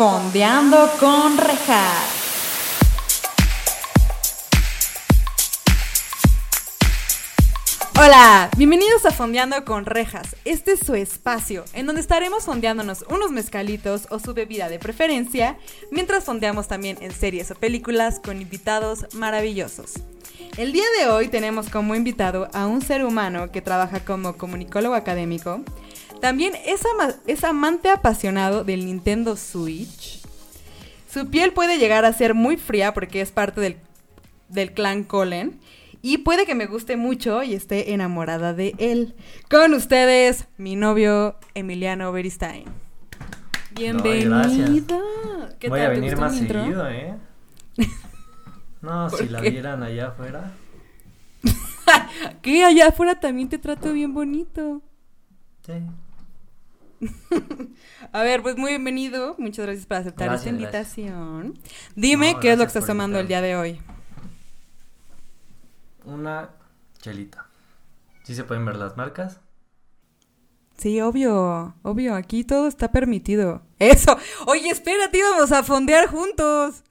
Fondeando con Rejas. Hola, bienvenidos a Fondeando con Rejas. Este es su espacio, en donde estaremos fondeándonos unos mezcalitos o su bebida de preferencia, mientras fondeamos también en series o películas con invitados maravillosos. El día de hoy tenemos como invitado a un ser humano que trabaja como comunicólogo académico, también es, ama- es amante apasionado del Nintendo Switch. Su piel puede llegar a ser muy fría porque es parte del, del clan Colen. Y puede que me guste mucho y esté enamorada de él. Con ustedes, mi novio Emiliano Beristain. Bienvenido. ¿Qué Voy tal? a ¿Te venir más intro? seguido, ¿eh? No, ¿Por si la qué? vieran allá afuera. Que allá afuera también te trato bien bonito. Sí. A ver, pues muy bienvenido. Muchas gracias por aceptar Gracias, esta gracias. invitación. Dime No, qué es lo que estás tomando el día de hoy. Una chelita. ¿Sí se pueden ver las marcas? Sí, obvio, obvio, aquí todo está permitido. Eso. Oye, espérate, íbamos a fondear juntos.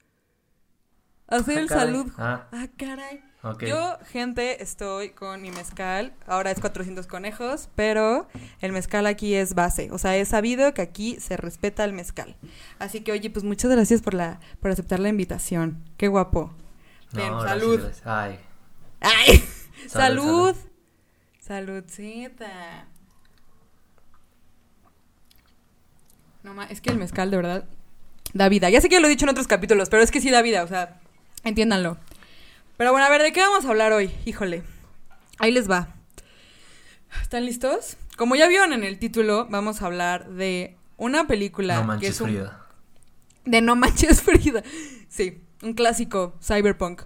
Hacer Ah, el caray. salud. Ah, Ah, caray. Ok. Yo, gente, estoy con mi mezcal. Ahora es 400 conejos, pero el mezcal aquí es base. O sea, he sabido que aquí se respeta el mezcal. Así que, oye, pues muchas gracias por la por aceptar la invitación. Qué guapo. No, Bien, gracias, salud. gracias. Ay, ¡Ay! Salud, ¡Salud! Saludcita. No ma, es que el mezcal de verdad da vida. Ya sé que ya lo he dicho en otros capítulos, pero es que sí da vida, o sea, entiéndanlo. Pero bueno, a ver, ¿de qué vamos a hablar hoy? Híjole. Ahí les va. ¿Están listos? Como ya vieron en el título, vamos a hablar de una película no que manches es un Frida. de No Manches Frida. Sí, un clásico cyberpunk.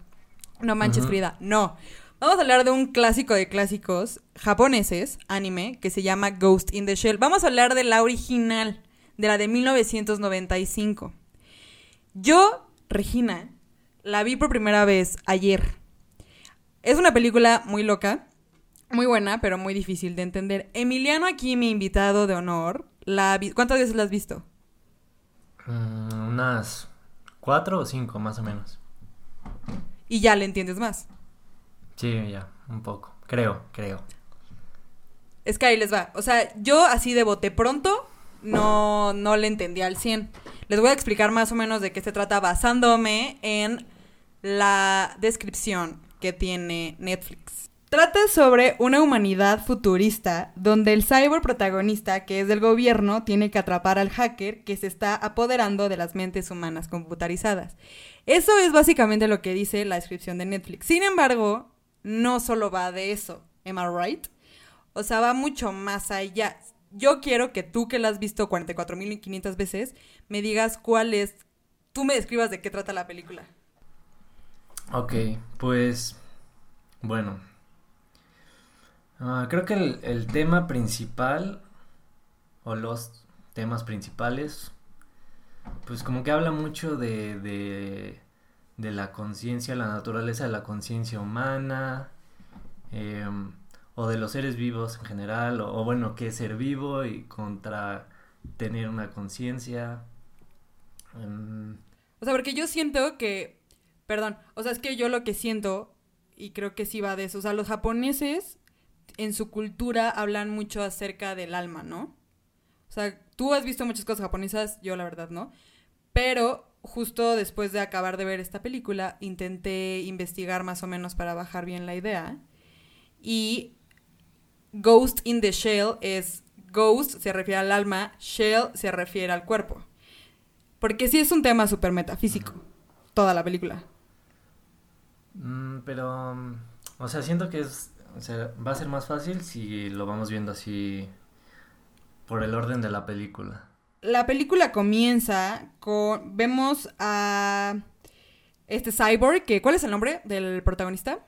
No Manches. Frida. No. Vamos a hablar de un clásico de clásicos japoneses, anime, que se llama Ghost in the Shell. Vamos a hablar de la original, de la de 1995. Yo, Regina, la vi por primera vez ayer. Es una película muy loca, muy buena, pero muy difícil de entender. Emiliano aquí, mi invitado de honor, la vi- ¿cuántas veces la has visto? Mm, unas cuatro o cinco más o menos. Y ya le entiendes más. Sí, ya, un poco. Creo, creo. Es que ahí les va. O sea, yo así de bote pronto no, no le entendí al 100. Les voy a explicar más o menos de qué se trata basándome en la descripción que tiene Netflix. Trata sobre una humanidad futurista donde el cyber protagonista, que es del gobierno, tiene que atrapar al hacker que se está apoderando de las mentes humanas computarizadas. Eso es básicamente lo que dice la descripción de Netflix. Sin embargo, no solo va de eso. Am I right? O sea, va mucho más allá. Yo quiero que tú que la has visto 44.500 veces, me digas cuál es, tú me describas de qué trata la película. Ok, pues bueno. Ah, creo que el, tema principal o los temas principales, pues como que habla mucho de, de, la conciencia, la naturaleza de la conciencia humana, em, o de los seres vivos en general, o, bueno, qué ser vivo y contra tener una conciencia. em, O sea, porque yo siento que, perdón, o sea, es que yo lo que siento, y creo que sí va de eso, o sea, los japoneses en su cultura hablan mucho acerca del alma, ¿no? O sea, tú has visto muchas cosas japonesas, yo la verdad no, pero justo después de acabar de ver esta película, intenté investigar más o menos para bajar bien la idea, y Ghost in the Shell es, Ghost se refiere al alma, Shell se refiere al cuerpo. Porque sí es un tema súper metafísico, toda la película. Mm, pero, mm, o sea, siento que es, o sea, va a ser más fácil si lo vamos viendo así por el orden de la película. La película comienza con, vemos a este cyborg, que, ¿cuál es el nombre del protagonista?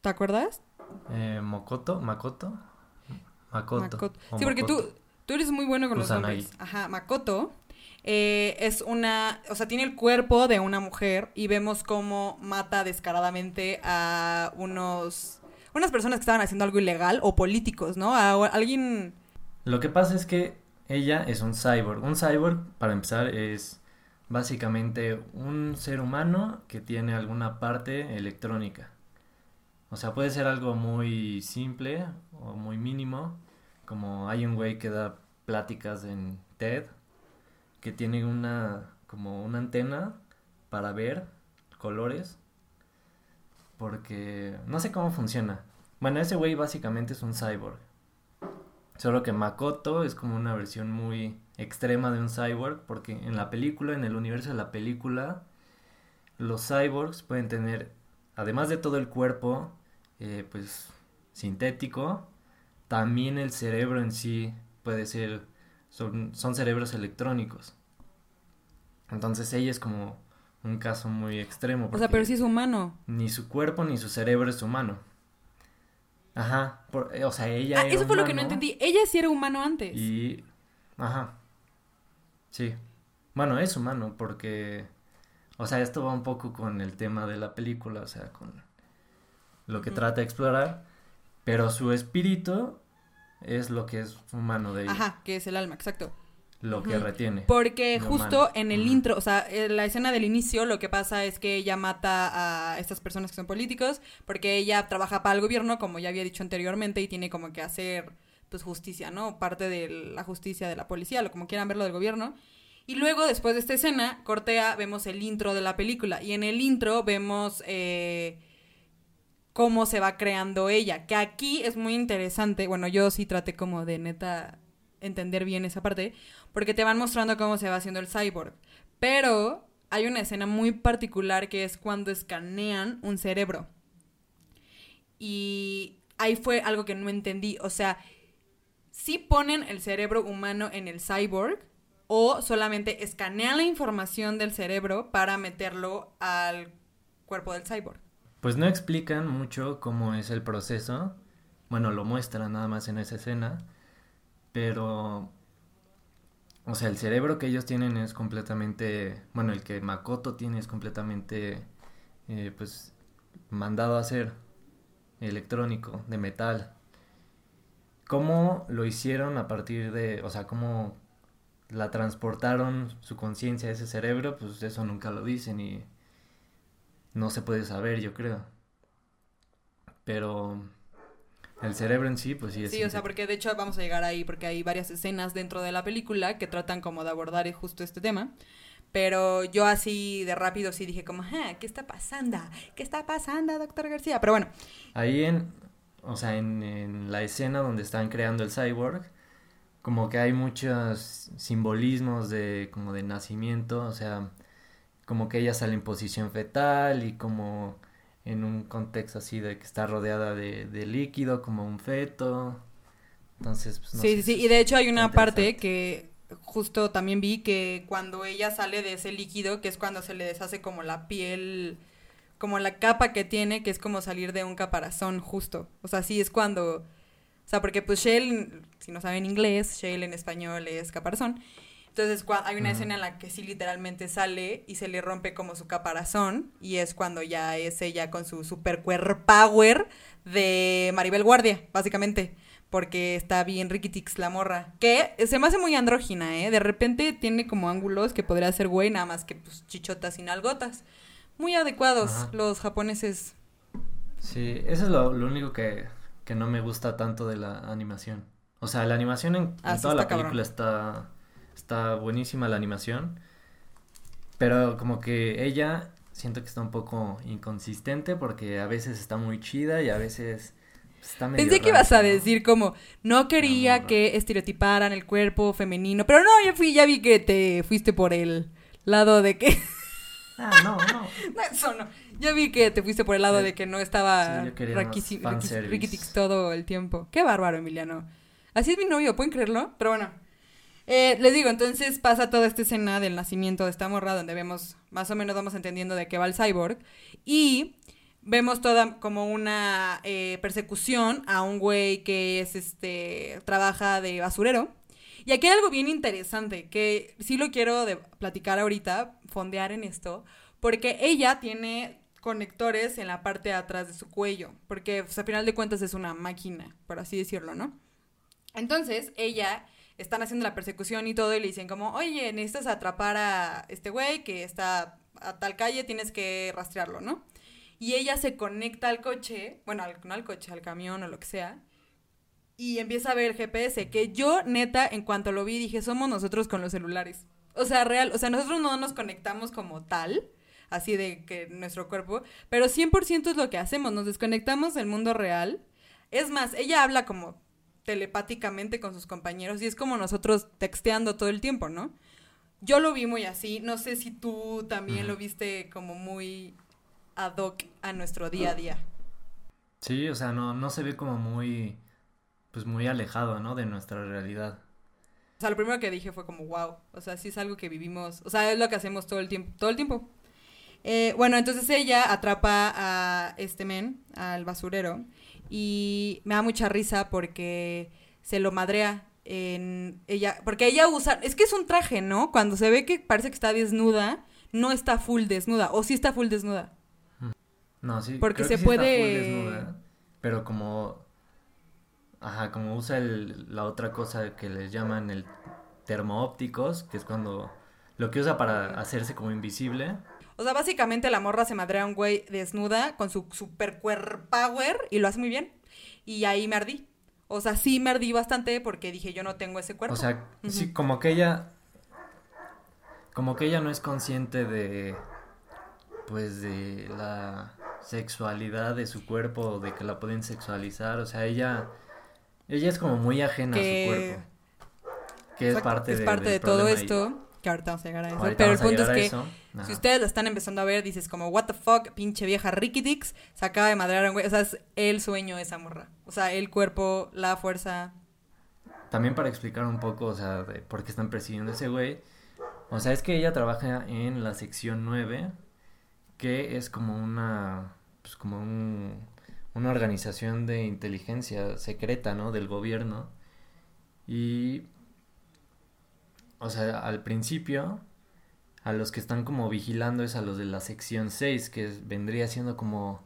¿Te acuerdas? Eh, Mokoto, Makoto, Makoto. Makoto. o Sí, porque tú, tú eres muy bueno con los nombres. Ajá, Makoto. Eh, es una, o sea, tiene el cuerpo de una mujer y vemos cómo mata descaradamente a unos, unas personas que estaban haciendo algo ilegal o políticos, ¿no? A alguien... Lo que pasa es que ella es un cyborg. Un cyborg, para empezar, es básicamente un ser humano que tiene alguna parte electrónica. O sea, puede ser algo muy simple o muy mínimo, como hay un güey que da pláticas en TED que tiene una como una antena para ver colores porque no sé cómo funciona. Bueno, ese güey básicamente es un cyborg. Solo que Makoto es como una versión muy extrema de un cyborg porque en la película, en el universo de la película, los cyborgs pueden tener, además de todo el cuerpo, eh, pues sintético, también el cerebro en sí puede ser, son, son cerebros electrónicos. Entonces ella es como un caso muy extremo. O sea, pero sí es humano. Ni su cuerpo ni su cerebro es humano. Ajá, eh, o sea, ella... Ah, eso fue lo que no entendí. Ella sí era humano antes. Y... Ajá. Sí. Bueno, es humano porque... O sea, esto va un poco con el tema de la película, o sea, con lo que trata de explorar, pero su espíritu es lo que es humano de ella. Ajá, que es el alma, exacto. Lo que retiene. Porque justo en el intro, o sea, en la escena del inicio, lo que pasa es que ella mata a estas personas que son políticos, porque ella trabaja para el gobierno, como ya había dicho anteriormente, y tiene como que hacer, pues, justicia, ¿no? Parte de la justicia de la policía, lo como quieran verlo del gobierno. Y luego, después de esta escena, cortea, vemos el intro de la película. Y en el intro vemos eh, cómo se va creando ella. Que aquí es muy interesante. Bueno, yo sí traté como de neta entender bien esa parte. Porque te van mostrando cómo se va haciendo el cyborg. Pero hay una escena muy particular que es cuando escanean un cerebro. Y ahí fue algo que no entendí. O sea, si ponen el cerebro humano en el cyborg o solamente escanean la información del cerebro para meterlo al cuerpo del cyborg. Pues no explican mucho cómo es el proceso. Bueno, lo muestran nada más en esa escena. Pero... O sea, el cerebro que ellos tienen es completamente... Bueno, el que Makoto tiene es completamente... Eh, pues mandado a hacer electrónico, de metal. ¿Cómo lo hicieron a partir de, o sea, cómo la transportaron su conciencia a ese cerebro, pues eso nunca lo dicen y no se puede saber, yo creo. Pero el cerebro en sí, pues sí es. Sí, o sea, porque de hecho vamos a llegar ahí porque hay varias escenas dentro de la película que tratan como de abordar justo este tema. Pero yo así de rápido sí dije como, ¿qué está pasando? ¿Qué está pasando, doctor García? Pero bueno. Ahí en, o sea, en, en la escena donde están creando el cyborg, como que hay muchos simbolismos de como de nacimiento, o sea, como que ella sale en posición fetal y como en un contexto así de que está rodeada de, de líquido como un feto. Entonces, pues, no Sí, sí, sí, y de hecho hay una parte que justo también vi que cuando ella sale de ese líquido, que es cuando se le deshace como la piel, como la capa que tiene, que es como salir de un caparazón justo. O sea, sí es cuando o sea, porque pues Shell, si no saben inglés, Shell en español es caparazón. Entonces hay una escena en la que sí literalmente sale y se le rompe como su caparazón y es cuando ya es ella con su super power de Maribel Guardia, básicamente. Porque está bien Rikitix la morra. Que se me hace muy andrógina, ¿eh? De repente tiene como ángulos que podría ser güey, nada más que pues chichotas sin algotas. Muy adecuados los japoneses. Sí, eso es lo único que, que no me gusta tanto de la animación. O sea, la animación en, ah, toda la película está, está buenísima la animación. Pero como que ella siento que está un poco inconsistente porque a veces está muy chida y a veces está medio Pensé que ibas a decir como no quería que estereotiparan el cuerpo femenino, pero no, ya fui, ya vi que te fuiste por el lado de que Ah, no, no. no eso no. Ya vi que te fuiste por el lado de que no estaba sí, Riquitix todo el tiempo. Qué bárbaro, Emiliano. Así es mi novio, ¿pueden creerlo? Pero bueno. Eh, les digo, entonces pasa toda esta escena del nacimiento de esta morra donde vemos, más o menos vamos entendiendo de qué va el cyborg. Y vemos toda como una eh, persecución a un güey que es este, trabaja de basurero. Y aquí hay algo bien interesante que sí lo quiero de platicar ahorita, fondear en esto, porque ella tiene conectores en la parte de atrás de su cuello, porque pues, a final de cuentas es una máquina, por así decirlo, ¿no? Entonces, ella están haciendo la persecución y todo y le dicen como, oye, necesitas atrapar a este güey que está a tal calle, tienes que rastrearlo, ¿no? Y ella se conecta al coche, bueno, al, no al coche, al camión o lo que sea, y empieza a ver el GPS, que yo neta, en cuanto lo vi, dije, somos nosotros con los celulares. O sea, real, o sea, nosotros no nos conectamos como tal, así de que nuestro cuerpo, pero 100% es lo que hacemos, nos desconectamos del mundo real. Es más, ella habla como telepáticamente con sus compañeros y es como nosotros texteando todo el tiempo, ¿no? Yo lo vi muy así, no sé si tú también lo viste como muy ad hoc a nuestro día a día. Sí, o sea, no, no se ve como muy, pues muy alejado, ¿no? De nuestra realidad. O sea, lo primero que dije fue como, wow, o sea, sí es algo que vivimos, o sea, es lo que hacemos todo el tiempo, todo el tiempo. Eh, bueno, entonces ella atrapa a este men, al basurero, y me da mucha risa porque se lo madrea en ella, porque ella usa, es que es un traje, ¿no? Cuando se ve que parece que está desnuda, no está full desnuda, o sí está full desnuda. No, sí. Porque creo se que sí está puede- full desnuda, pero como, ajá, como usa el, la otra cosa que les llaman el termoópticos, que es cuando lo que usa para hacerse como invisible. O sea, básicamente la morra se madrea a un güey desnuda con su super power y lo hace muy bien. Y ahí me ardí. O sea, sí me ardí bastante porque dije, yo no tengo ese cuerpo. O sea, sí, como que ella, como que ella no es consciente de, pues, de la sexualidad de su cuerpo, de que la pueden sexualizar, o sea, ella, ella es como muy ajena Que- a su cuerpo, que es parte, es de, parte de todo esto. Que ahorita vamos a llegar a eso. ahorita Pero el punto es que si ustedes la están empezando a ver, dices como, what the fuck, pinche vieja Ricky Dix, se acaba de madrear a un güey. O sea, es el sueño de esa morra. O sea, el cuerpo, la fuerza. También para explicar un poco, o sea, de por qué están persiguiendo a ese güey. O sea, es que ella trabaja en la sección 9, que es como una, pues como un, una organización de inteligencia secreta, ¿no? Del gobierno. Y, o sea, al principio, a los que están como vigilando es a los de la sección 6, que vendría siendo como,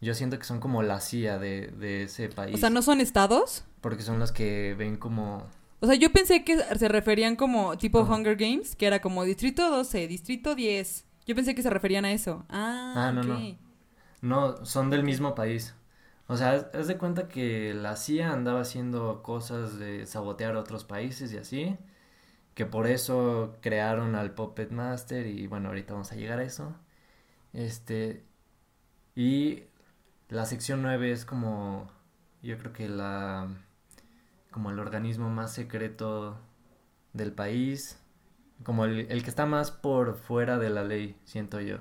yo siento que son como la CIA de, de ese país. O sea, ¿no son estados? Porque son los que ven como... O sea, yo pensé que se referían como tipo ¿Cómo? Hunger Games, que era como Distrito 12, Distrito 10. Yo pensé que se referían a eso. Ah, Ah, no, no. No, son del mismo país. O sea, haz- haz de cuenta que la CIA andaba haciendo cosas de sabotear a otros países y así. Que por eso crearon al Puppet Master y bueno, ahorita vamos a llegar a eso. Este... Y la sección 9 es como... Yo creo que la... Como el organismo más secreto del país. Como el, el que está más por fuera de la ley, siento yo.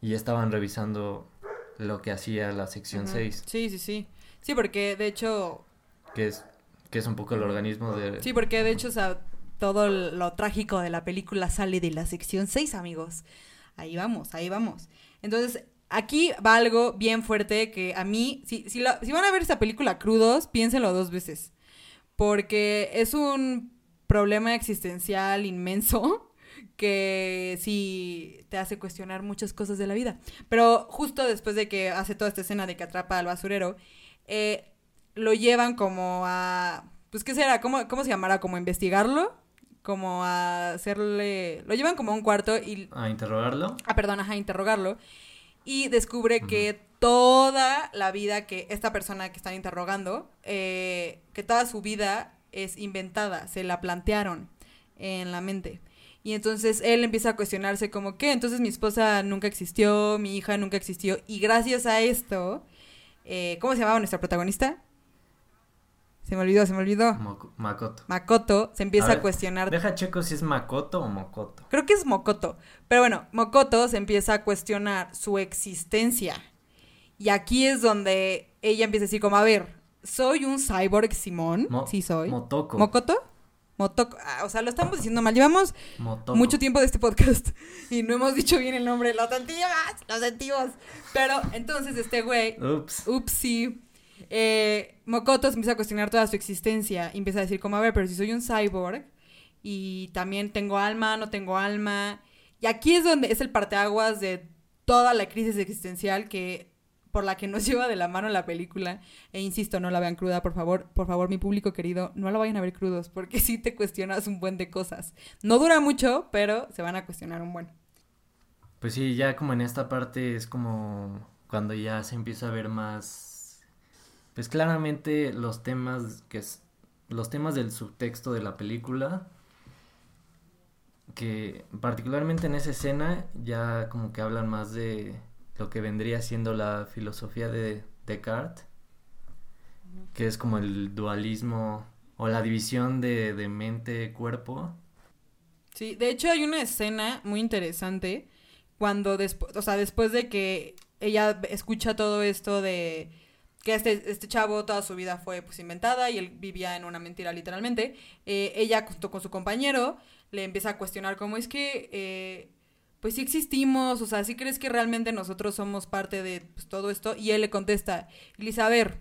Y estaban revisando lo que hacía la sección Ujú. 6, Sí, sí, sí. Sí, porque de hecho, que es, que es un poco el organismo de... sí, porque de hecho, o sea, todo lo trágico de la película sale de la sección 6, amigos. Ahí vamos, ahí vamos. Entonces, aquí va algo bien fuerte que a mí, si, si, la- si van a ver esta película crudos, piénsenlo dos veces. Porque es un problema existencial inmenso que sí te hace cuestionar muchas cosas de la vida. Pero justo después de que hace toda esta escena de que atrapa al basurero, eh, lo llevan como a... Pues, ¿qué será? ¿Cómo, ¿Cómo se llamará? ¿Como a investigarlo? Como a hacerle... Lo llevan como a un cuarto y A interrogarlo. ah, perdón, ajá, interrogarlo. Y descubre que toda la vida que esta persona que están interrogando, eh, que toda su vida es inventada, se la plantearon en la mente. Y entonces él empieza a cuestionarse como que entonces mi esposa nunca existió, mi hija nunca existió. Y gracias a esto, eh, ¿cómo se llamaba nuestra protagonista? Se me olvidó, se me olvidó. Makoto. Makoto se empieza a, ver, cuestionar Deja checo si es Makoto o Mokoto. Creo que es Mokoto. Pero bueno, Mokoto se empieza a cuestionar su existencia. Y aquí es donde ella empieza a decir como, a ver, ¿soy un cyborg Simón? Mo- sí soy. Motoko. ¿Mokoto? Motoko. Ah, o sea, lo estamos diciendo mal. Llevamos Motoko. mucho tiempo de este podcast y no hemos dicho bien el nombre. Lo sentimos, lo sentimos. Pero entonces este güey Ups. Upsi. Eh, Mokoto se empieza a cuestionar toda su existencia empieza a decir como, a ver, pero si soy un cyborg y también tengo alma, no tengo alma. Y aquí es donde es el parteaguas de toda la crisis existencial que por la que nos lleva de la mano la película. E insisto, no la vean cruda, por favor. Por favor, mi público querido, no la vayan a ver crudos, porque sí te cuestionas un buen de cosas. No dura mucho, pero se van a cuestionar un buen. Pues sí, ya como en esta parte es como cuando ya se empieza a ver más, pues claramente los temas que es, los temas del subtexto de la película, que particularmente en esa escena ya como que hablan más de lo que vendría siendo la filosofía de Descartes, que es como el dualismo o la división de, de mente-cuerpo. Sí, de hecho hay una escena muy interesante cuando después, o sea, después de que ella escucha todo esto de que este, este chavo toda su vida fue pues inventada y él vivía en una mentira literalmente, eh, ella junto con su compañero le empieza a cuestionar cómo es que, eh, pues sí existimos, o sea, ¿sí crees que realmente nosotros somos parte de pues, todo esto? Y él le contesta, y a ver,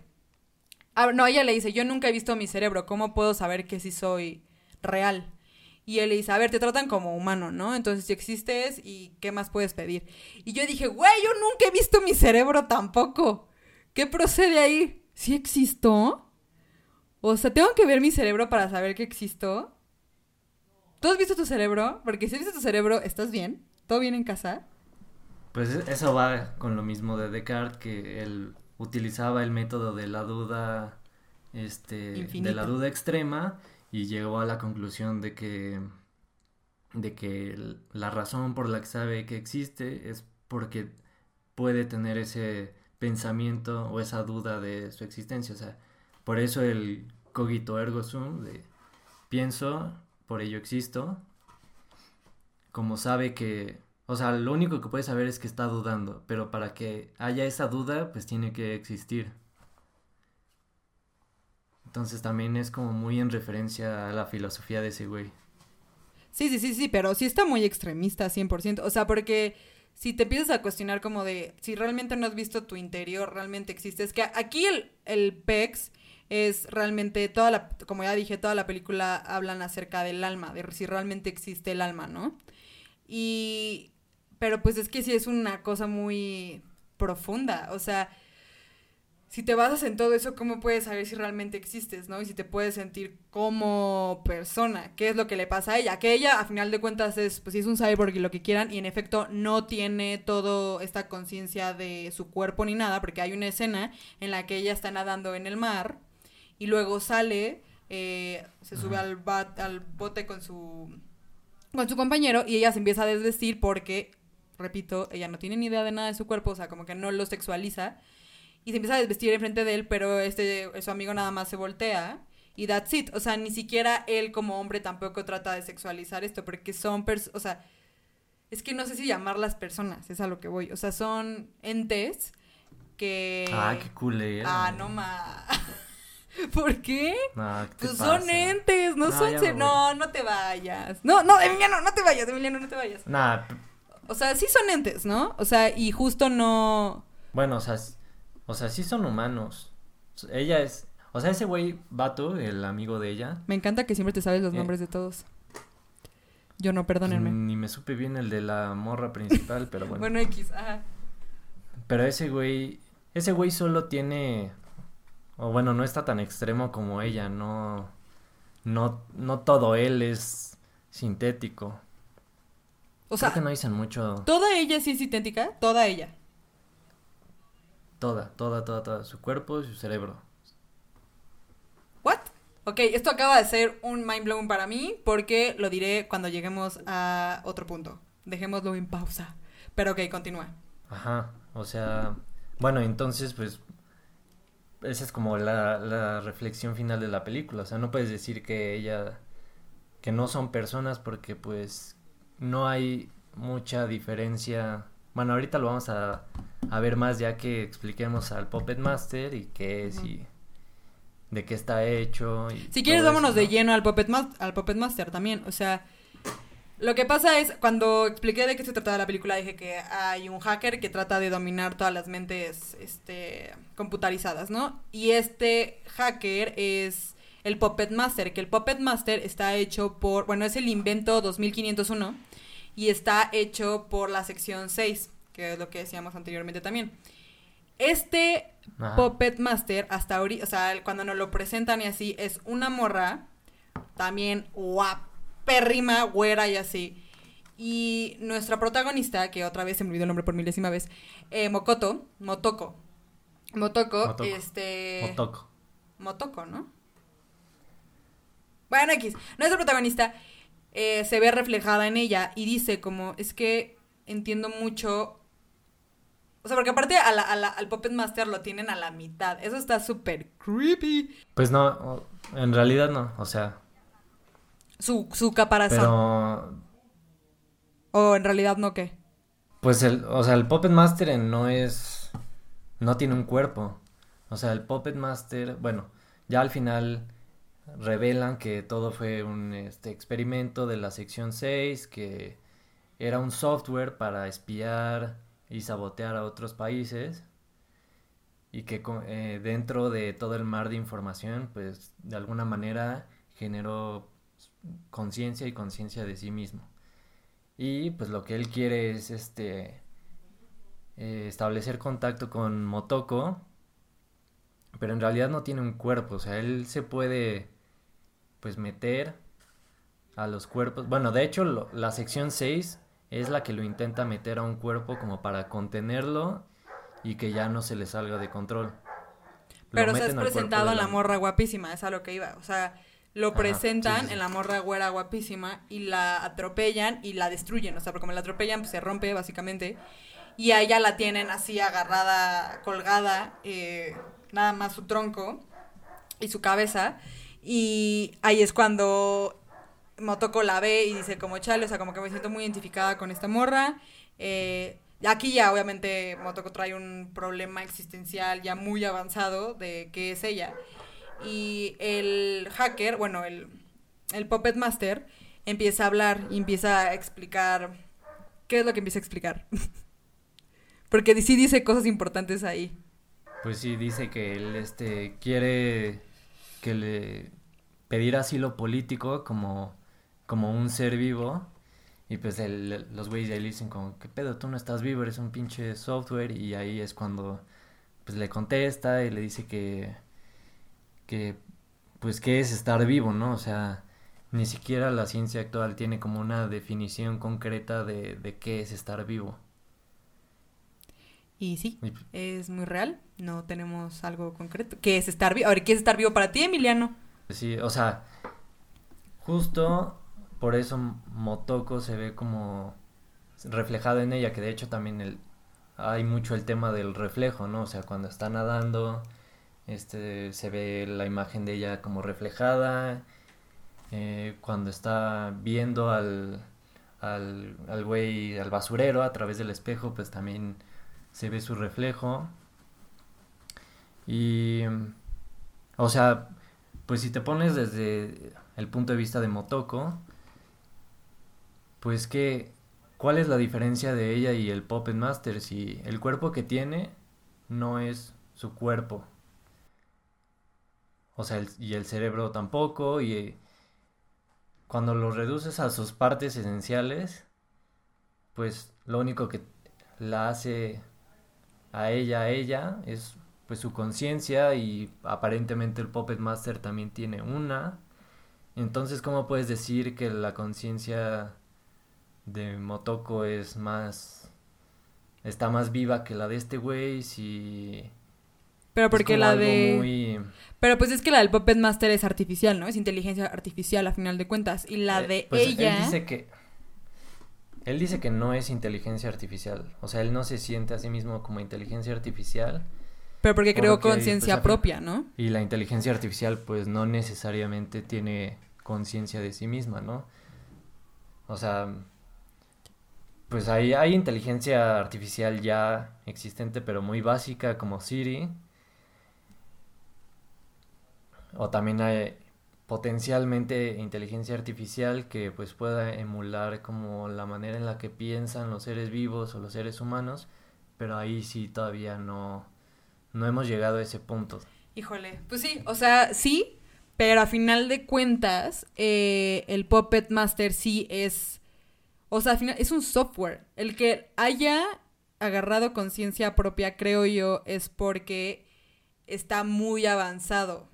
no, ella le dice, yo nunca he visto mi cerebro, ¿cómo puedo saber que sí soy real? Y él le dice, a ver, te tratan como humano, ¿no? Entonces, si existes, ¿y qué más puedes pedir? Y yo dije, güey, yo nunca he visto mi cerebro tampoco. ¿Qué procede ahí? ¿Sí existo? O sea, ¿tengo que ver mi cerebro para saber que existo? ¿Tú has visto tu cerebro? Porque si has visto tu cerebro, ¿estás bien? ¿Todo bien en casa? Pues eso va con lo mismo de Descartes, que él utilizaba el método de la duda, este, de la duda extrema y llegó a la conclusión de que de que la razón por la que sabe que existe es porque puede tener ese pensamiento o esa duda de su existencia, o sea, por eso el cogito ergo sum de pienso, por ello existo, como sabe que, o sea, lo único que puede saber es que está dudando, pero para que haya esa duda, pues tiene que existir. Entonces también es como muy en referencia a la filosofía de ese güey. Sí, sí, sí, sí, pero sí está muy extremista, 100%. O sea, porque si te empiezas a cuestionar como de si realmente no has visto tu interior, realmente existe. Es que aquí el, el PEX es realmente toda la, como ya dije, toda la película hablan acerca del alma, de si realmente existe el alma, ¿no? Y, pero pues es que sí es una cosa muy profunda, o sea, si te basas en todo eso, ¿cómo puedes saber si realmente existes, no? Y si te puedes sentir como persona, ¿qué es lo que le pasa a ella? Que ella, a final de cuentas, es, pues es un cyborg y lo que quieran, y en efecto no tiene todo esta conciencia de su cuerpo ni nada, porque hay una escena en la que ella está nadando en el mar, y luego sale, eh, se sube al, bat, al bote con su, con su compañero, y ella se empieza a desvestir porque, repito, ella no tiene ni idea de nada de su cuerpo, o sea, como que no lo sexualiza, y se empieza a desvestir enfrente de él, pero este, su amigo nada más se voltea y that's it. O sea, ni siquiera él como hombre tampoco trata de sexualizar esto, porque son, o sea, es que no sé si llamarlas personas, es a lo que voy. O sea, son entes que... Ah, qué culera. Ah, no más. ¿Por qué? pues son entes, no, son... No, no te vayas. No, no, Emiliano, no te vayas, Emiliano, no te vayas. Nah. O sea, sí son entes, ¿no? O sea, y justo no... Bueno, o sea, o sea, sí son humanos. Ella es. O sea, ese güey, Vato, el amigo de ella. Me encanta que siempre te sabes los eh. nombres de todos. Yo no, perdónenme. Ni me supe bien el de la morra principal, pero bueno. bueno, X, ajá. Pero ese güey. Ese güey solo tiene. O bueno, no está tan extremo como ella, no. No, no todo él es sintético. O sea, Creo que no dicen mucho. ¿Toda ella sí es sintética? Toda ella. Toda, toda, toda, toda. Su cuerpo y su cerebro. ¿What? Ok, esto acaba de ser un mind blown para mí porque lo diré cuando lleguemos a otro punto. Dejémoslo en pausa. Pero ok, continúa. Ajá, o sea, bueno, entonces pues esa es como la, la reflexión final de la película. O sea, no puedes decir que ella, que no son personas porque pues no hay mucha diferencia. Bueno, ahorita lo vamos a a ver más ya que expliquemos al Puppet Master y qué es y de qué está hecho. Y si quieres, vámonos de lleno al Puppet, al Puppet Master también. O sea, lo que pasa es, cuando expliqué de qué se trataba la película, dije que hay un hacker que trata de dominar todas las mentes este, computarizadas, ¿no? Y este hacker es el Puppet Master, que el Puppet Master está hecho por, bueno, es el invento 2501 y está hecho por la sección 6 que es lo que decíamos anteriormente también. Este Ajá. Puppet Master, hasta ahorita, o sea, cuando nos lo presentan y así, es una morra, también guapérrima, güera y así. Y nuestra protagonista, que otra vez se me olvidó el nombre por milésima vez, eh, Mokoto, Motoko. Motoko, Motoko. este... Motoko. Motoko, ¿no? Bueno, X. Nuestra protagonista eh, se ve reflejada en ella y dice como, es que entiendo mucho... O sea, porque aparte a la- a la- al Puppet Master lo tienen a la mitad. Eso está súper creepy. Pues no, en realidad no, o sea, Su, su caparazón. pero O en realidad no, ¿qué? pues el, o sea, el Puppet Master no es, no tiene un cuerpo, o sea, el Puppet Master, bueno, ya al final revelan que todo fue un este experimento de la sección 6, que era un software para espiar y sabotear a otros países y que eh, dentro de todo el mar de información, pues de alguna manera generó conciencia y conciencia de sí mismo. Y pues lo que él quiere es este eh, establecer contacto con Motoko, pero en realidad no tiene un cuerpo, o sea, él se puede pues meter a los cuerpos. Bueno, de hecho lo- la sección 6 es la que lo intenta meter a un cuerpo como para contenerlo y que ya no se le salga de control. Pero se cuerpo presentado en la morra guapísima, es a lo que iba. O sea, lo Ajá, presentan sí, sí, sí. en la morra güera guapísima y la atropellan y la destruyen. O sea, porque como la atropellan, pues se rompe básicamente. Y a ella la tienen así agarrada, colgada, eh, nada más su tronco y su cabeza. Y ahí es cuando Motoko la ve y dice como chale, o sea, como que me siento muy identificada con esta morra. Eh, aquí ya obviamente Motoko trae un problema existencial ya muy avanzado de qué es ella. Y el hacker, bueno, el, el Puppet Master empieza a hablar y empieza a explicar... ¿Qué es lo que empieza a explicar? Porque sí dice cosas importantes ahí. Pues sí, dice que él este quiere que le pedir asilo político como, como un ser vivo. Y pues el- los güeyes de ahí le dicen como, ¿qué pedo? Tú no estás vivo, eres un pinche software. Y ahí es cuando pues le contesta y le dice que, que pues qué es estar vivo, ¿no? O sea, ni siquiera la ciencia actual tiene como una definición concreta de, de qué es estar vivo. Y sí, Y, es muy real. No tenemos algo concreto. ¿Qué es estar vivo? A ver, ¿qué es estar vivo para ti, Emiliano? Sí, o sea, justo por eso Motoko se ve como reflejado en ella, que de hecho también el, hay mucho el tema del reflejo, ¿no? O sea, cuando está nadando, este, se ve la imagen de ella como reflejada, eh, cuando está viendo al, al, al güey, al basurero a través del espejo, pues también se ve su reflejo. Y, o sea, pues si te pones desde el punto de vista de Motoko, pues que, ¿cuál es la diferencia de ella y el Puppet Master? Si el cuerpo que tiene no es su cuerpo. O sea, y el cerebro tampoco, y eh, cuando lo reduces a sus partes esenciales, pues lo único que la hace a ella, a ella, es pues su conciencia y aparentemente el Puppet Master también tiene una. Entonces, ¿cómo puedes decir que la conciencia de Motoko es más... está más viva que la de este güey si... Pero porque la de... muy... Pero pues es que la del Puppet Master es artificial, ¿no? Es inteligencia artificial a final de cuentas. Y la Eh, de pues, ella... Él dice que... Él dice que no es inteligencia artificial. O sea, él no se siente a sí mismo como inteligencia artificial. Pero porque creó pues, conciencia fin- propia, ¿no? Y la inteligencia artificial pues no necesariamente tiene conciencia de sí misma, ¿no? O sea, pues hay, hay inteligencia artificial ya existente pero muy básica como Siri. O también hay potencialmente inteligencia artificial que pues pueda emular como la manera en la que piensan los seres vivos o los seres humanos, pero ahí sí todavía no, no hemos llegado a ese punto. Híjole, pues sí, o sea, sí, pero a final de cuentas, eh, el Puppet Master sí es, o sea, al final es un software. El que haya agarrado conciencia propia, creo yo, es porque está muy avanzado.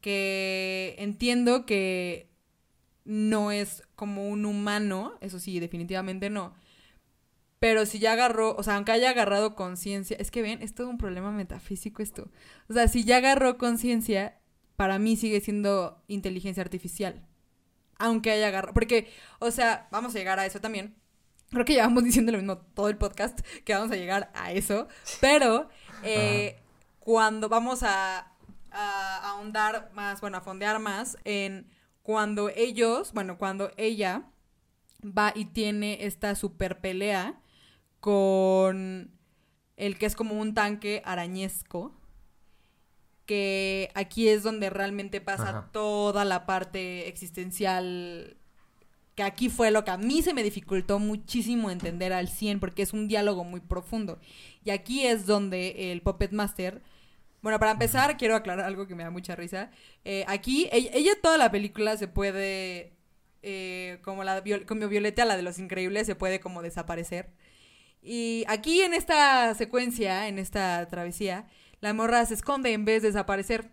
Que entiendo que no es como un humano, eso sí, definitivamente no. Pero si ya agarró, o sea, aunque haya agarrado conciencia, es que ven, es todo un problema metafísico esto. O sea, si ya agarró conciencia, para mí sigue siendo inteligencia artificial. Aunque haya agarrado, porque, o sea, vamos a llegar a eso también. Creo que llevamos diciendo lo mismo todo el podcast, que vamos a llegar a eso. Pero eh, cuando vamos a, a ahondar más, bueno, a fondear más en cuando ellos, bueno, cuando ella va y tiene esta super pelea con el que es como un tanque arañesco, que aquí es donde realmente pasa Ajá. toda la parte existencial, que aquí fue lo que a mí se me dificultó muchísimo entender al 100, porque es un diálogo muy profundo. Y aquí es donde el Puppet Master... Bueno, para empezar, quiero aclarar algo que me da mucha risa. Eh, aquí, ella, ella toda la película se puede, eh, como la como Violeta, la de los increíbles, se puede como desaparecer. Y aquí en esta secuencia, en esta travesía, la morra se esconde en vez de desaparecer.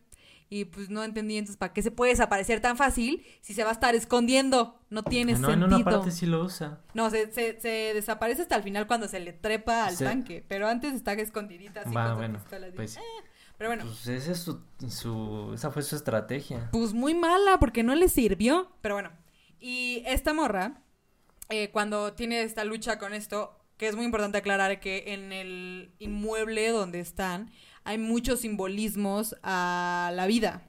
Y pues no entendí entonces para qué se puede desaparecer tan fácil si se va a estar escondiendo. No tiene no, sentido. en una parte sí lo usa. No, se, se, se desaparece hasta el final cuando se le trepa al tanque. Pero antes está escondidita así Va, con su bueno, pistola, pues- Eh, Pero bueno, Pues esa es su, su, esa fue su estrategia. pues muy mala porque no le sirvió. Pero bueno, y esta morra, eh, cuando tiene esta lucha con esto, que es muy importante aclarar que en el inmueble donde están hay muchos simbolismos a la vida.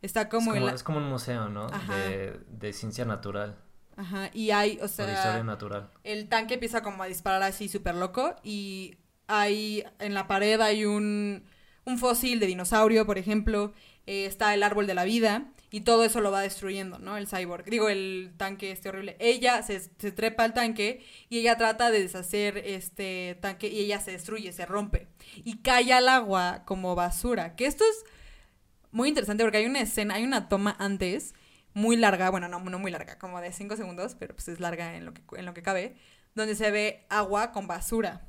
Está como, es, como la... es como un museo, ¿no? De, de ciencia natural, Ajá, y hay, o o de historia sea, natural. el tanque empieza como a disparar así súper loco y hay en la pared hay un, un fósil de dinosaurio, por ejemplo, eh, está el árbol de la vida y todo eso lo va destruyendo, ¿no? El cyborg, digo, el tanque este horrible. Ella se, trepa al tanque y ella trata de deshacer este tanque y ella se destruye, se rompe y cae al agua como basura, que esto es muy interesante porque hay una escena, hay una toma antes muy larga, bueno, no, no muy larga, como de 5 segundos, pero pues es larga en lo, que, en lo que cabe, donde se ve agua con basura.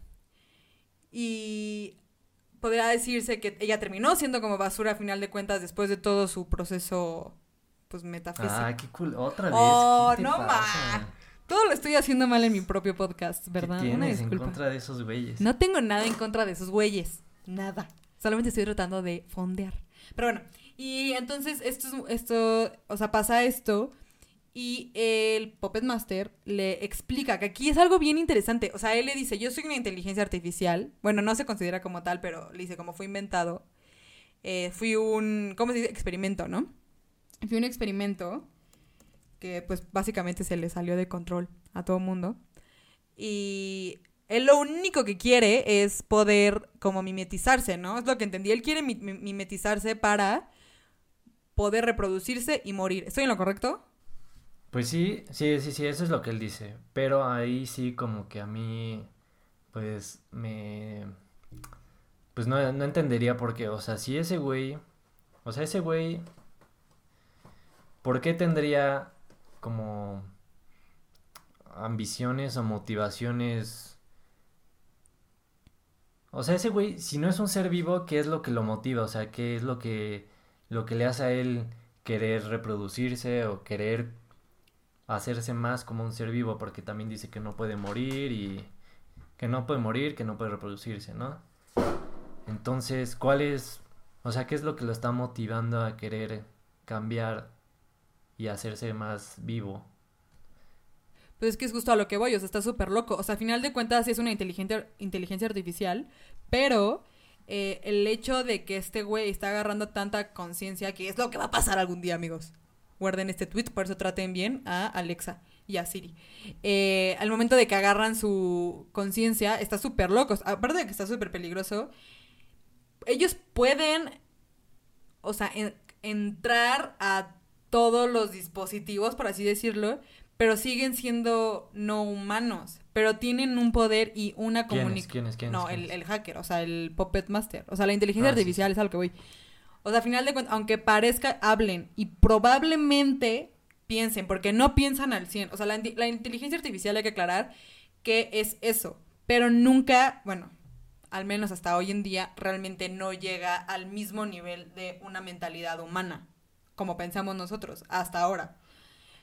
Y podría decirse que ella terminó siendo como basura a final de cuentas después de todo su proceso, pues, metafísico. Ah, qué cool. Otra vez. Oh, ¿qué te no pasa? ma. Todo lo estoy haciendo mal en mi propio podcast, ¿verdad? ¿Qué Una tienes en contra de esos güeyes? No tengo nada en contra de esos güeyes. Nada. Solamente estoy tratando de fondear. Pero bueno, y entonces esto, es- esto, o sea, pasa esto y el Puppet Master le explica que aquí es algo bien interesante. O sea, él le dice, yo soy una inteligencia artificial. Bueno, no se considera como tal, pero le dice, como fue inventado. Eh, fui un, ¿cómo se dice? Experimento, ¿no? Fui un experimento que pues básicamente se le salió de control a todo mundo. Y él lo único que quiere es poder como mimetizarse, ¿no? Es lo que entendí. Él quiere mi- mi- mimetizarse para poder reproducirse y morir. ¿Estoy en lo correcto? Pues sí, sí, sí, sí, eso es lo que él dice. Pero ahí sí como que a mí, pues, me... Pues no, no entendería por qué. O sea, si ese güey... O sea, ese güey... ¿Por qué tendría como ambiciones o motivaciones? O sea, ese güey, si no es un ser vivo, ¿qué es lo que lo motiva? O sea, ¿qué es lo que, lo que le hace a él querer reproducirse o querer hacerse más como un ser vivo? Porque también dice que no puede morir y que no puede morir, que no puede reproducirse, ¿no? Entonces, ¿cuál es, o sea, qué es lo que lo está motivando a querer cambiar y hacerse más vivo? Pues es que es justo a lo que voy, o sea, está súper loco. O sea, a final de cuentas es una inteligencia artificial, pero eh, el hecho de que este güey está agarrando tanta conciencia, que es lo que va a pasar algún día, amigos. Guarden este tweet, por eso traten bien a Alexa y a Siri. Eh, al momento de que agarran su conciencia, está súper locos. Aparte de que está súper peligroso, ellos pueden, o sea, en- entrar a todos los dispositivos, por así decirlo, pero siguen siendo no humanos, pero tienen un poder y una comunicación. ¿Quiénes? ¿Quiénes? No, el, el hacker, o sea, el Puppet Master. O sea, la inteligencia Ah, sí, artificial es a lo que voy. O sea, a final de cuentas, aunque parezca, hablen y probablemente piensen, porque no piensan al 100. O sea, la, la inteligencia artificial hay que aclarar que es eso. pero nunca, bueno, al menos hasta hoy en día, realmente no llega al mismo nivel de una mentalidad humana, como pensamos nosotros, hasta ahora.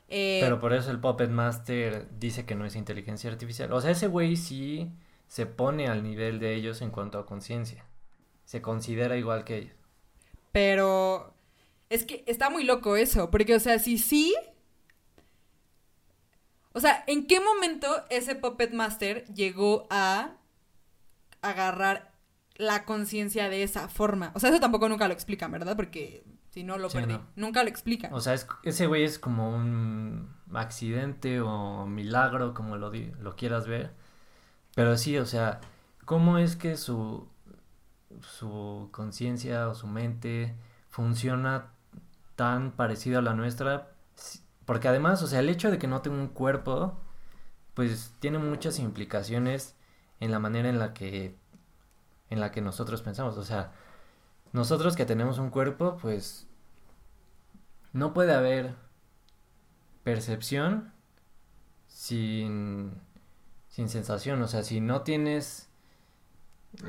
Eh, pero por eso el Puppet Master dice que no es inteligencia artificial. O sea, ese güey sí se pone al nivel de ellos en cuanto a conciencia. Se considera igual que ellos. Pero es que está muy loco eso, porque, o sea, si sí... O sea, ¿en qué momento ese Puppet Master llegó a agarrar la conciencia de esa forma? O sea, eso tampoco nunca lo explican, ¿verdad? Porque si no lo perdí. Nunca lo explican. O sea, ese güey es como un accidente o milagro, como lo, lo quieras ver. Pero sí, o sea, ¿cómo es que su, su conciencia o su mente funciona tan parecido a la nuestra? Porque además, o sea, el hecho de que no tenga un cuerpo, pues tiene muchas implicaciones en la manera en la que en la que nosotros pensamos, o sea, nosotros que tenemos un cuerpo, pues no puede haber percepción sin sin sensación. O sea, si no tienes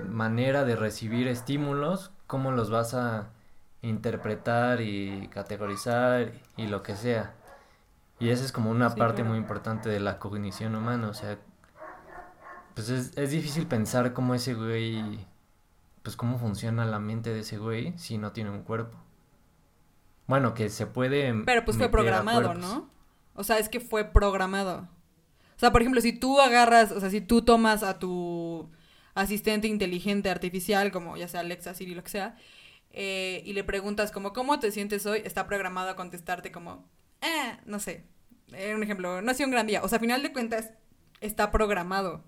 manera de recibir estímulos, ¿cómo los vas a interpretar y categorizar y lo que sea? Y esa es como una parte muy importante de la cognición humana. O sea, pues es, es difícil pensar cómo ese güey, pues cómo funciona la mente de ese güey si no tiene un cuerpo. Bueno, que se puede... Pero pues fue programado, ¿no? O sea, es que fue programado. O sea, por ejemplo, si tú agarras, o sea, si tú tomas a tu asistente inteligente artificial, como ya sea Alexa, Siri, lo que sea, eh, y le preguntas como, ¿cómo te sientes hoy? Está programado a contestarte como, eh, no sé, eh, un ejemplo, no ha sido un gran día. O sea, a final de cuentas, está programado.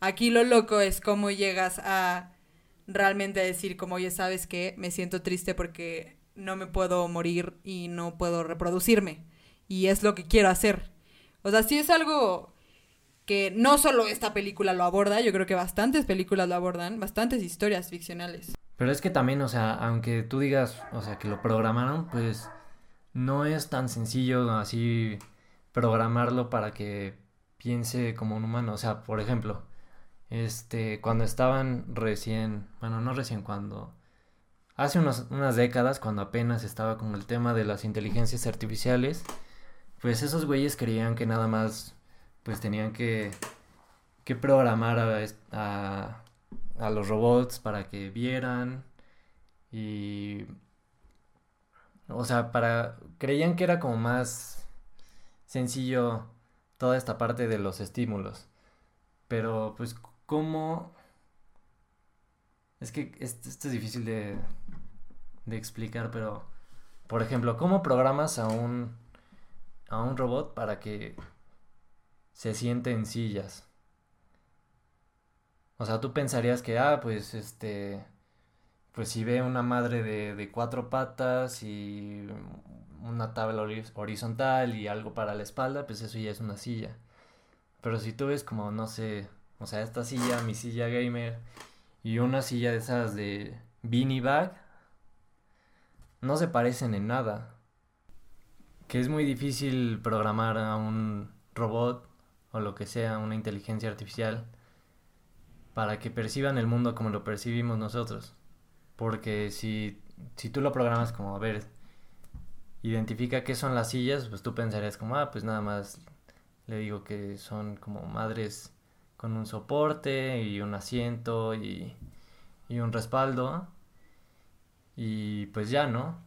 Aquí lo loco es cómo llegas a realmente decir como, oye, ¿sabes qué? Me siento triste porque no me puedo morir y no puedo reproducirme. Y es lo que quiero hacer. O sea, sí es algo que no solo esta película lo aborda, yo creo que bastantes películas lo abordan, bastantes historias ficcionales. Pero es que también, o sea, aunque tú digas, o sea, que lo programaron, pues no es tan sencillo así programarlo para que piense como un humano. O sea, por ejemplo, este, cuando estaban recién, bueno, no recién, cuando hace unas décadas, cuando apenas estaba con el tema de las inteligencias artificiales, pues esos güeyes creían que nada más pues tenían que, que programar a, a, los robots para que vieran y o sea, para creían que era como más sencillo toda esta parte de los estímulos. Pero pues cómo es que esto, esto es difícil de de explicar, pero por ejemplo, ¿cómo programas a un a un robot para que se siente en sillas. O sea, tú pensarías que, ah, pues este, pues si ve una madre de, de cuatro patas y una tabla horizontal y algo para la espalda, pues eso ya es una silla. Pero si tú ves como, no sé, o sea, esta silla, mi silla gamer, y una silla de esas de beanie bag, no se parecen en nada que es muy difícil programar a un robot o lo que sea, una inteligencia artificial, para que perciban el mundo como lo percibimos nosotros. Porque si, si tú lo programas como, a ver, identifica qué son las sillas, pues tú pensarías como, ah, pues nada más le digo que son como madres con un soporte y un asiento y, y un respaldo. Y pues ya, ¿no?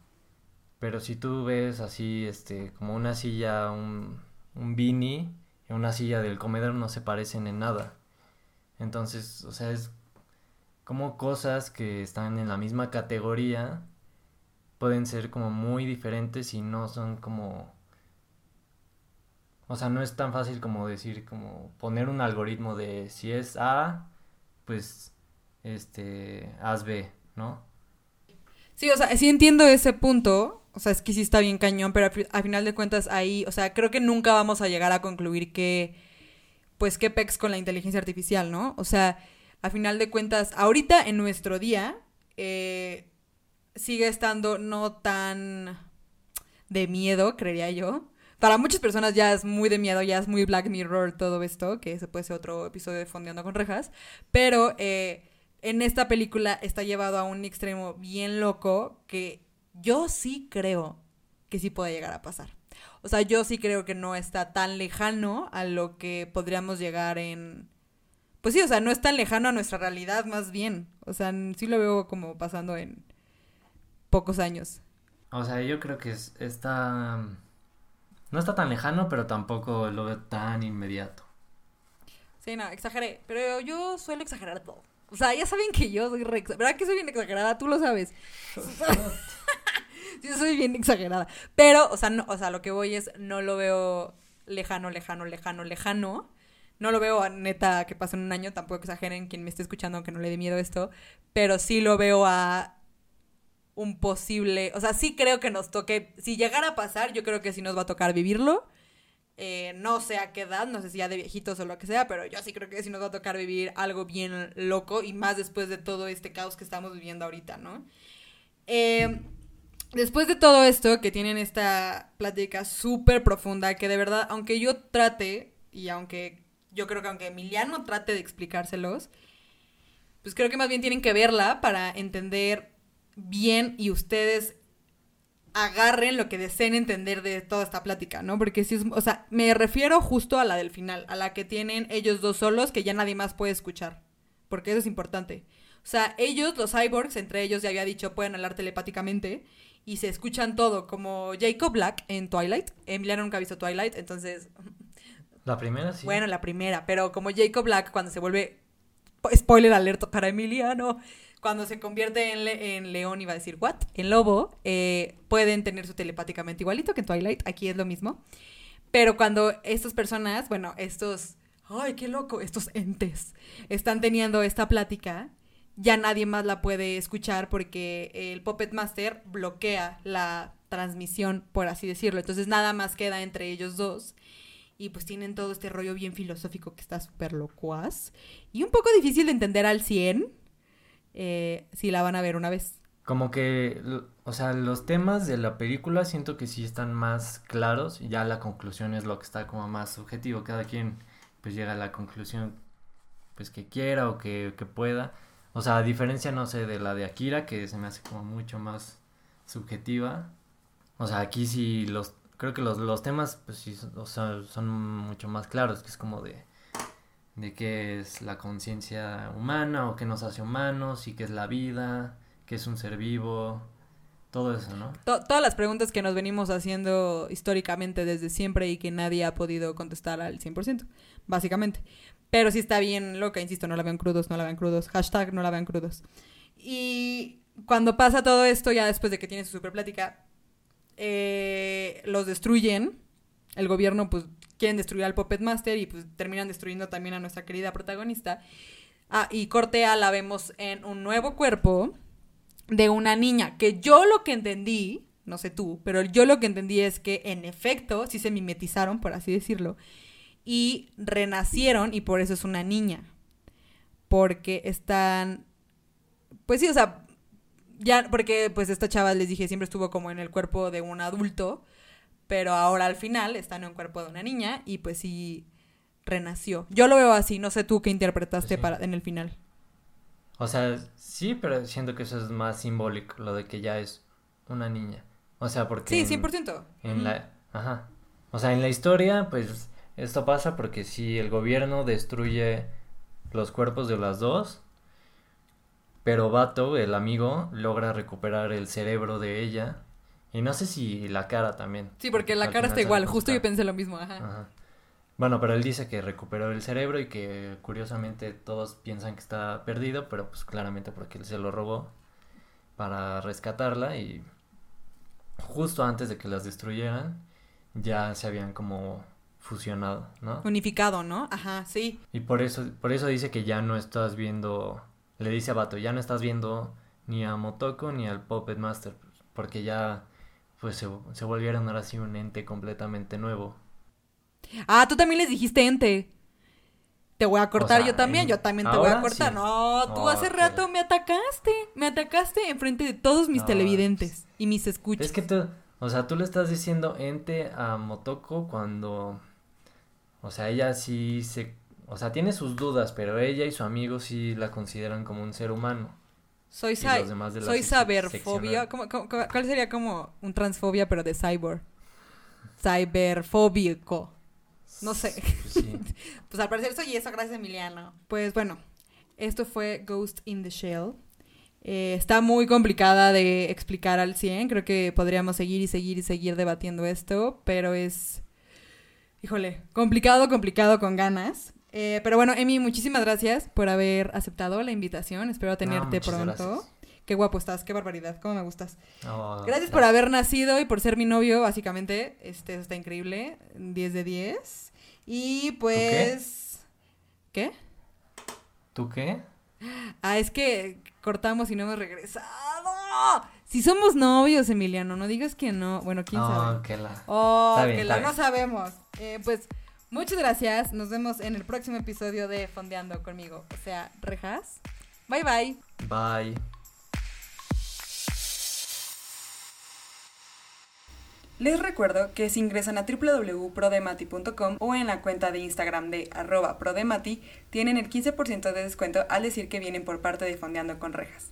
Pero si tú ves así, este, como una silla, un, un beanie y una silla del comedor no se parecen en nada. Entonces, o sea, es como cosas que están en la misma categoría pueden ser como muy diferentes y no son como... O sea, no es tan fácil como decir, como poner un algoritmo de si es A, pues, este, haz B, ¿no? Sí, o sea, sí entiendo ese punto, o sea, es que sí está bien cañón, pero a, final de cuentas ahí, o sea, creo que nunca vamos a llegar a concluir que, pues, qué pex con la inteligencia artificial, ¿no? O sea, a final de cuentas, ahorita en nuestro día, eh, sigue estando no tan de miedo, creería yo, para muchas personas ya es muy de miedo, ya es muy Black Mirror todo esto, que ese puede ser otro episodio de Fondeando con Rejas, pero eh, en esta película está llevado a un extremo bien loco que yo sí creo que sí puede llegar a pasar. O sea, yo sí creo que no está tan lejano a lo que podríamos llegar en... Pues sí, o sea, no es tan lejano a nuestra realidad más bien. O sea, sí lo veo como pasando en pocos años. O sea, yo creo que es, está... No está tan lejano, pero tampoco lo veo tan inmediato. Sí, no, exageré. Pero yo suelo exagerar todo. O sea, ya saben que yo soy re... ¿Verdad que soy bien exagerada? Tú lo sabes. yo soy bien exagerada. Pero, o sea, no, o sea, lo que voy es, no lo veo lejano, lejano, lejano, lejano. No lo veo neta que pase en un año, tampoco exageren quien me esté escuchando que no le dé miedo esto, pero sí lo veo a un posible, o sea, sí creo que nos toque, si llegara a pasar, yo creo que sí nos va a tocar vivirlo. Eh, no sé a qué edad, no sé si ya de viejitos o lo que sea, pero yo sí creo que sí nos va a tocar vivir algo bien loco y más después de todo este caos que estamos viviendo ahorita, ¿no? Eh, después de todo esto, que tienen esta plática súper profunda, que de verdad, aunque yo trate, y aunque yo creo que aunque Emiliano trate de explicárselos, pues creo que más bien tienen que verla para entender bien y ustedes agarren lo que deseen entender de toda esta plática, ¿no? Porque si es, o sea, me refiero justo a la del final, a la que tienen ellos dos solos que ya nadie más puede escuchar, porque eso es importante. O sea, ellos, los cyborgs, entre ellos ya había dicho, pueden hablar telepáticamente y se escuchan todo, como Jacob Black en Twilight. Emiliano nunca ha visto Twilight, entonces... La primera sí. Bueno, la primera, pero como Jacob Black cuando se vuelve... Spoiler alerta para Emiliano cuando se convierte en, en león, iba a decir, ¿what? En lobo, eh, pueden tener su telepáticamente igualito que en Twilight, aquí es lo mismo. Pero cuando estas personas, bueno, estos, ay, qué loco, estos entes, están teniendo esta plática, ya nadie más la puede escuchar porque el Puppet Master bloquea la transmisión, por así decirlo. Entonces nada más queda entre ellos dos. Y pues tienen todo este rollo bien filosófico que está súper locuaz. Y un poco difícil de entender al 100 eh, si la van a ver una vez. Como que, o sea, los temas de la película siento que sí están más claros ya la conclusión es lo que está como más subjetivo. Cada quien pues llega a la conclusión pues que quiera o que, que pueda. O sea, a diferencia, no sé, de la de Akira, que se me hace como mucho más subjetiva. O sea, aquí sí los, creo que los, los temas pues sí, o sea, son mucho más claros, que es como de de qué es la conciencia humana o qué nos hace humanos y qué es la vida, qué es un ser vivo, todo eso, ¿no? todas las preguntas que nos venimos haciendo históricamente desde siempre y que nadie ha podido contestar al 100%, básicamente. Pero sí está bien loca, insisto, no la vean crudos, no la vean crudos, hashtag no la vean crudos. Y cuando pasa todo esto, ya después de que tiene su super plática, eh, los destruyen, el gobierno pues quieren destruir al Puppet Master y pues terminan destruyendo también a nuestra querida protagonista. Ah, y Cortea la vemos en un nuevo cuerpo de una niña, que yo lo que entendí, no sé tú, pero yo lo que entendí es que en efecto sí se mimetizaron, por así decirlo, y renacieron y por eso es una niña. Porque están, pues sí, o sea, ya, porque pues esta chava, les dije, siempre estuvo como en el cuerpo de un adulto pero ahora al final está en un cuerpo de una niña y pues sí renació. Yo lo veo así, no sé tú qué interpretaste para en el final. O sea, sí, pero siento que eso es más simbólico, lo de que ya es una niña. O sea, porque... Sí, 100%. En, la... Ajá. O sea, en la historia, pues esto pasa porque si el gobierno destruye los cuerpos de las dos, pero Bato, el amigo, logra recuperar el cerebro de ella y no sé si la cara también. Sí, porque la cara está igual, justo yo pensé lo mismo, ajá. Bueno, pero él dice que recuperó el cerebro y que curiosamente todos piensan que está perdido, pero pues claramente porque él se lo robó para rescatarla y justo antes de que las destruyeran ya se habían como fusionado, ¿no? Unificado, ¿no? Ajá, sí. Y por eso por eso dice que ya no estás viendo le dice a Bato, ya no estás viendo ni a Motoko ni al Puppet Master, porque ya pues se, se volvieron ahora sí un ente completamente nuevo. Ah, tú también les dijiste ente. Te voy a cortar yo también, yo también te voy a cortar. No, tú hace rato me atacaste, me atacaste enfrente de todos mis televidentes y mis escuchas. Es que tú, O sea, tú le estás diciendo ente a Motoko cuando, o sea, ella sí se, o sea, tiene sus dudas, pero ella y su amigo sí la consideran como un ser humano. Soy, sa- de soy saberfobia. seccional. ¿Cómo- cómo- cómo- ¿Cuál sería como un transfobia, pero de cyborg? Cyberfóbico. No sé. Pues sí. Pues al parecer soy eso, gracias Emiliano. Pues bueno, esto fue Ghost in the Shell. Eh, está muy complicada de explicar al 100. Creo que podríamos seguir y seguir y seguir debatiendo esto, pero es, híjole, complicado, complicado con ganas. Eh, pero bueno, Emi, muchísimas gracias por haber aceptado la invitación. Espero tenerte pronto. gracias. Qué guapo estás, qué barbaridad, cómo me gustas. Gracias por haber nacido y por ser mi novio, básicamente. Este está increíble. 10 de 10. Y pues. ¿Qué? ¿Tú qué? Ah, es que cortamos y no hemos regresado. Si somos novios, Emiliano, no digas que no. Bueno, quién Oh, sabe. que la... Oh, Está bien, que la no sabemos. Eh, pues muchas gracias. Nos vemos en el próximo episodio de Fondeando conmigo. O sea, rejas. Bye bye. Bye. Les recuerdo que si ingresan a www.prodemati.com o en la cuenta de Instagram de arroba prodemati, tienen el 15% de descuento al decir que vienen por parte de Fondeando con Rejas.